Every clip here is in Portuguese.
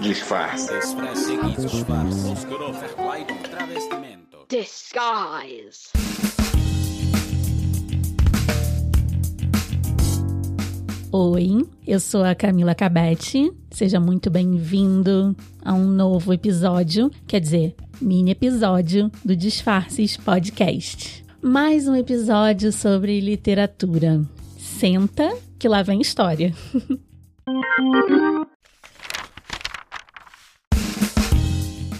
Disfarce. Disguise. Oi, eu sou a Camila Cabete. Seja muito bem-vindo a um novo episódio, quer dizer, mini episódio do Disfarces Podcast. Mais um episódio sobre literatura. Senta que lá vem história.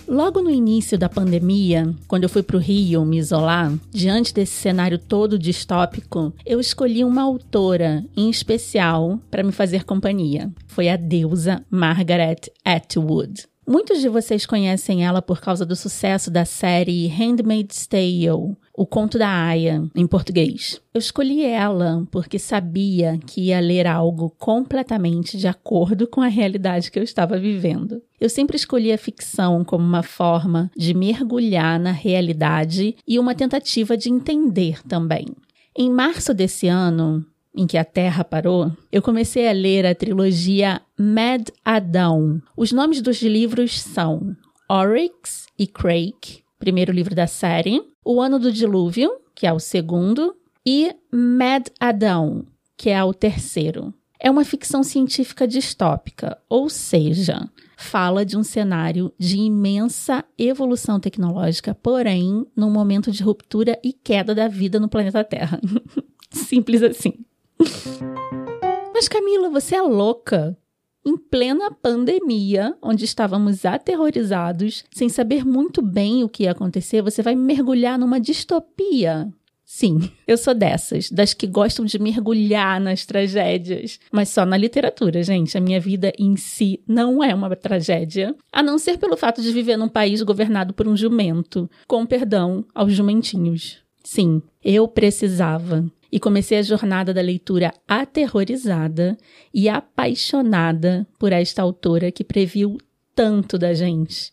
Logo no início da pandemia, quando eu fui para o Rio me isolar, diante desse cenário todo distópico, eu escolhi uma autora em especial para me fazer companhia. Foi a deusa Margaret Atwood. Muitos de vocês conhecem ela por causa do sucesso da série Handmaid's Tale, O Conto da Aya, em português. Eu escolhi ela porque sabia que ia ler algo completamente de acordo com a realidade que eu estava vivendo. Eu sempre escolhi a ficção como uma forma de mergulhar na realidade e uma tentativa de entender também. Em março desse ano, em que a Terra parou, eu comecei a ler a trilogia Mad Adão. Os nomes dos livros são Oryx e Crake, primeiro livro da série, O Ano do Dilúvio, que é o segundo, e Mad Adão, que é o terceiro. É uma ficção científica distópica, ou seja, fala de um cenário de imensa evolução tecnológica, porém, num momento de ruptura e queda da vida no planeta Terra. Simples assim. Mas Camila, você é louca? Em plena pandemia, onde estávamos aterrorizados, sem saber muito bem o que ia acontecer, você vai mergulhar numa distopia. Sim, eu sou dessas, das que gostam de mergulhar nas tragédias. Mas só na literatura, gente. A minha vida em si não é uma tragédia. A não ser pelo fato de viver num país governado por um jumento. Com perdão aos jumentinhos. Sim, eu precisava e comecei a jornada da leitura aterrorizada e apaixonada por esta autora que previu tanto da gente.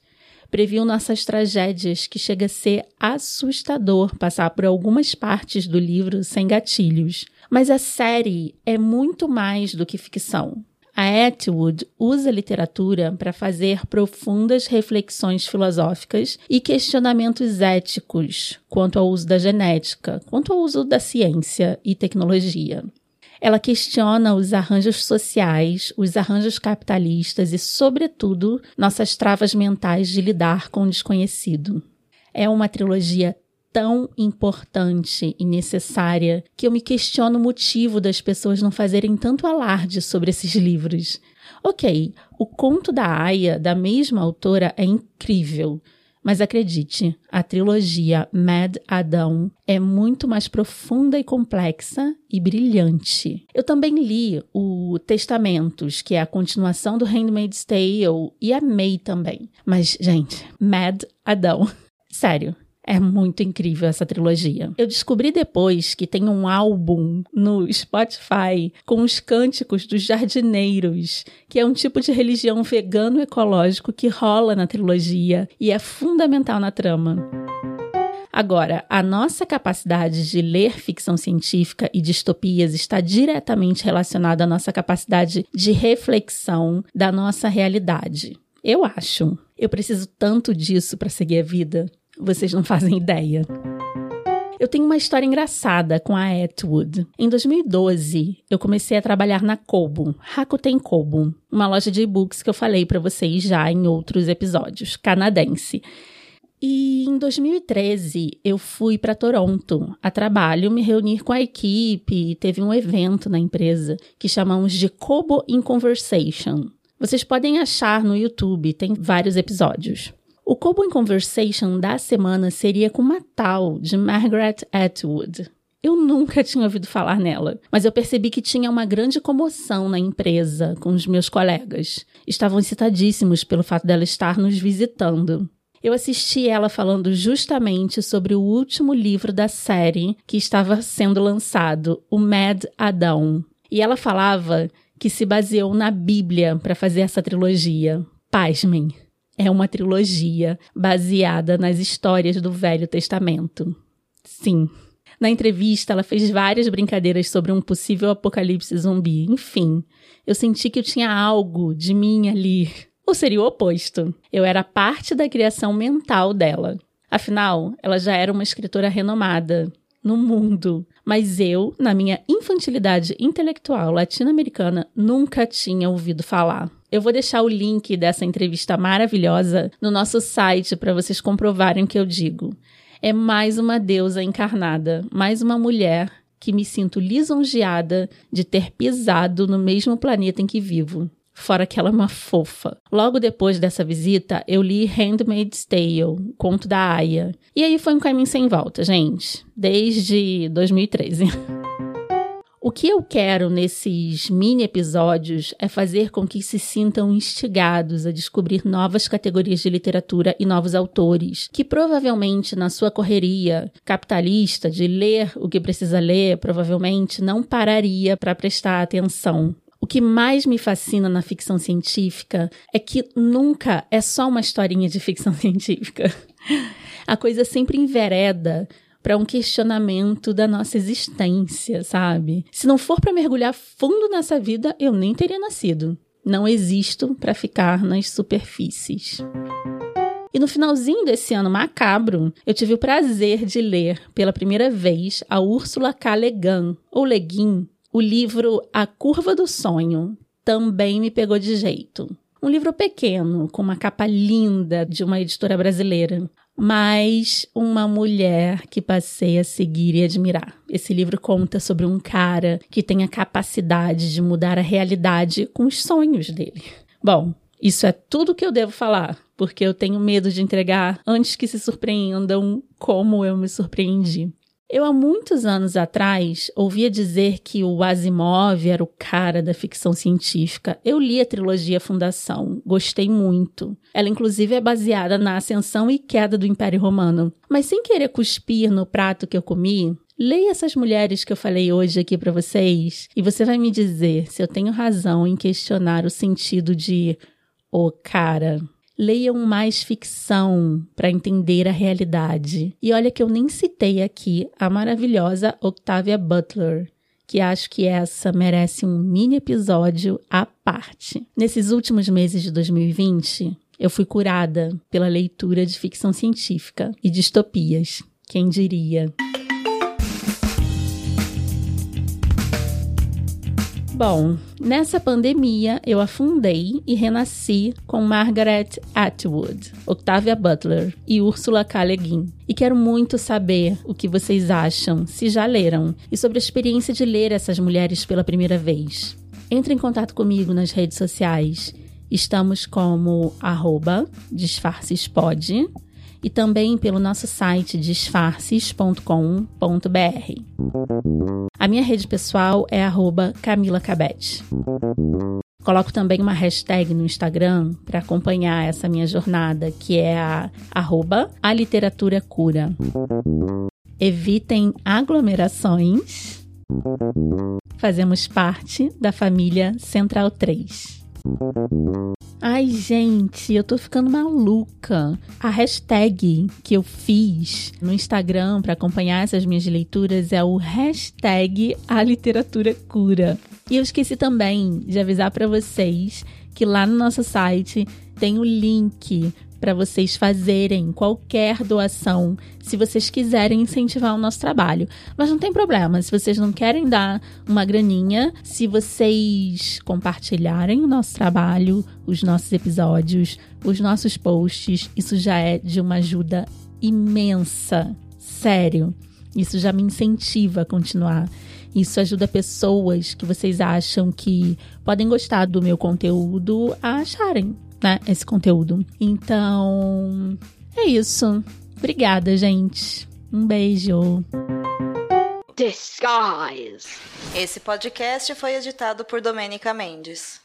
Previu nossas tragédias, que chega a ser assustador passar por algumas partes do livro sem gatilhos. Mas a série é muito mais do que ficção. A Atwood usa a literatura para fazer profundas reflexões filosóficas e questionamentos éticos quanto ao uso da genética, quanto ao uso da ciência e tecnologia. Ela questiona os arranjos sociais, os arranjos capitalistas e, sobretudo, nossas travas mentais de lidar com o desconhecido. É uma trilogia tão importante e necessária que eu me questiono o motivo das pessoas não fazerem tanto alarde sobre esses livros. Ok, o conto da Aya, da mesma autora, é incrível. Mas acredite, a trilogia Mad Adão é muito mais profunda e complexa e brilhante. Eu também li o Testamentos, que é a continuação do Handmaid's Tale, e amei também. Mas, gente, Mad Adão. Sério, é muito incrível essa trilogia. Eu descobri depois que tem um álbum no Spotify com os cânticos dos jardineiros, que é um tipo de religião vegano ecológico que rola na trilogia e é fundamental na trama. Agora, a nossa capacidade de ler ficção científica e distopias está diretamente relacionada à nossa capacidade de reflexão da nossa realidade. Eu acho. Eu preciso tanto disso para seguir a vida. Vocês não fazem ideia. Eu tenho uma história engraçada com a Atwood. Em 2012, eu comecei a trabalhar na Kobo, Rakuten Kobo, uma loja de e-books que eu falei para vocês já em outros episódios, canadense. E em 2013 eu fui para Toronto a trabalho, me reunir com a equipe teve um evento na empresa que chamamos de Kobo in Conversation. Vocês podem achar no YouTube, tem vários episódios. O Kobo in Conversation da semana seria com uma tal de Margaret Atwood. Eu nunca tinha ouvido falar nela, mas eu percebi que tinha uma grande comoção na empresa com os meus colegas. Estavam excitadíssimos pelo fato dela estar nos visitando. Eu assisti ela falando justamente sobre o último livro da série que estava sendo lançado, o Mad Adão. E ela falava que se baseou na Bíblia para fazer essa trilogia. Pasmem, é uma trilogia baseada nas histórias do Velho Testamento. Sim. Na entrevista, ela fez várias brincadeiras sobre um possível apocalipse zumbi. Enfim, eu senti que eu tinha algo de mim ali Ou seria o oposto? Eu era parte da criação mental dela. Afinal, ela já era uma escritora renomada no mundo. Mas eu, na minha infantilidade intelectual latino-americana, nunca tinha ouvido falar. Eu vou deixar o link dessa entrevista maravilhosa no nosso site para vocês comprovarem o que eu digo. É mais uma deusa encarnada, mais uma mulher que me sinto lisonjeada de ter pisado no mesmo planeta em que vivo. Fora que ela é uma fofa. Logo depois dessa visita, eu li Handmaid's Tale, conto da Aya. E aí foi um caminho sem volta, gente. Desde 2013. O que eu quero nesses mini episódios é fazer com que se sintam instigados a descobrir novas categorias de literatura e novos autores, que provavelmente na sua correria capitalista de ler o que precisa ler, provavelmente não pararia para prestar atenção. O que mais me fascina na ficção científica é que nunca é só uma historinha de ficção científica. A coisa sempre envereda para um questionamento da nossa existência, sabe? Se não for para mergulhar fundo nessa vida, eu nem teria nascido. Não existo para ficar nas superfícies. E no finalzinho desse ano macabro, eu tive o prazer de ler pela primeira vez a Úrsula K. Le Guin, ou Le Guin, o livro A Curva do Sonho também me pegou de jeito. Um livro pequeno, com uma capa linda de uma editora brasileira, mas uma mulher que passei a seguir e admirar. Esse livro conta sobre um cara que tem a capacidade de mudar a realidade com os sonhos dele. Bom, isso é tudo que eu devo falar, porque eu tenho medo de entregar antes que se surpreendam como eu me surpreendi. Eu, há muitos anos atrás, ouvia dizer que o Asimov era o cara da ficção científica. Eu li a trilogia Fundação, gostei muito. Ela, inclusive, é baseada na ascensão e queda do Império Romano. Mas, sem querer cuspir no prato que eu comi, Leia essas mulheres que eu falei hoje aqui para vocês e você vai me dizer se eu tenho razão em questionar o sentido de o cara. Leiam mais ficção para entender a realidade. E olha que eu nem citei aqui a maravilhosa Octavia Butler, que acho que essa merece um mini episódio à parte. Nesses últimos meses de 2020, eu fui curada pela leitura de ficção científica e distopias. Quem diria? Bom, nessa pandemia eu afundei e renasci com Margaret Atwood, Octavia Butler e Ursula K. Le Guin. E quero muito saber o que vocês acham, se já leram, e sobre a experiência de ler essas mulheres pela primeira vez. Entre em contato comigo nas redes sociais. Estamos como arroba disfarcespod e também pelo nosso site disfarces.com.br. A minha rede pessoal é Camila Cabete. Coloco também uma hashtag no Instagram para acompanhar essa minha jornada, que é a arroba a literatura cura. Evitem aglomerações. Fazemos parte da família Central 3. Ai, gente, eu tô ficando maluca. A hashtag que eu fiz no Instagram para acompanhar essas minhas leituras é o hashtag A Literatura Cura. E eu esqueci também de avisar para vocês que lá no nosso site tem o link para vocês fazerem qualquer doação, se vocês quiserem incentivar o nosso trabalho. Mas não tem problema, se vocês não querem dar uma graninha, se vocês compartilharem o nosso trabalho, os nossos episódios, os nossos posts, isso já é de uma ajuda imensa. Sério. Isso já me incentiva a continuar. Isso ajuda pessoas que vocês acham que podem gostar do meu conteúdo a acharem né, esse conteúdo. Então, é isso. Obrigada, gente. Um beijo. Disguise. Esse podcast foi editado por Domênica Mendes.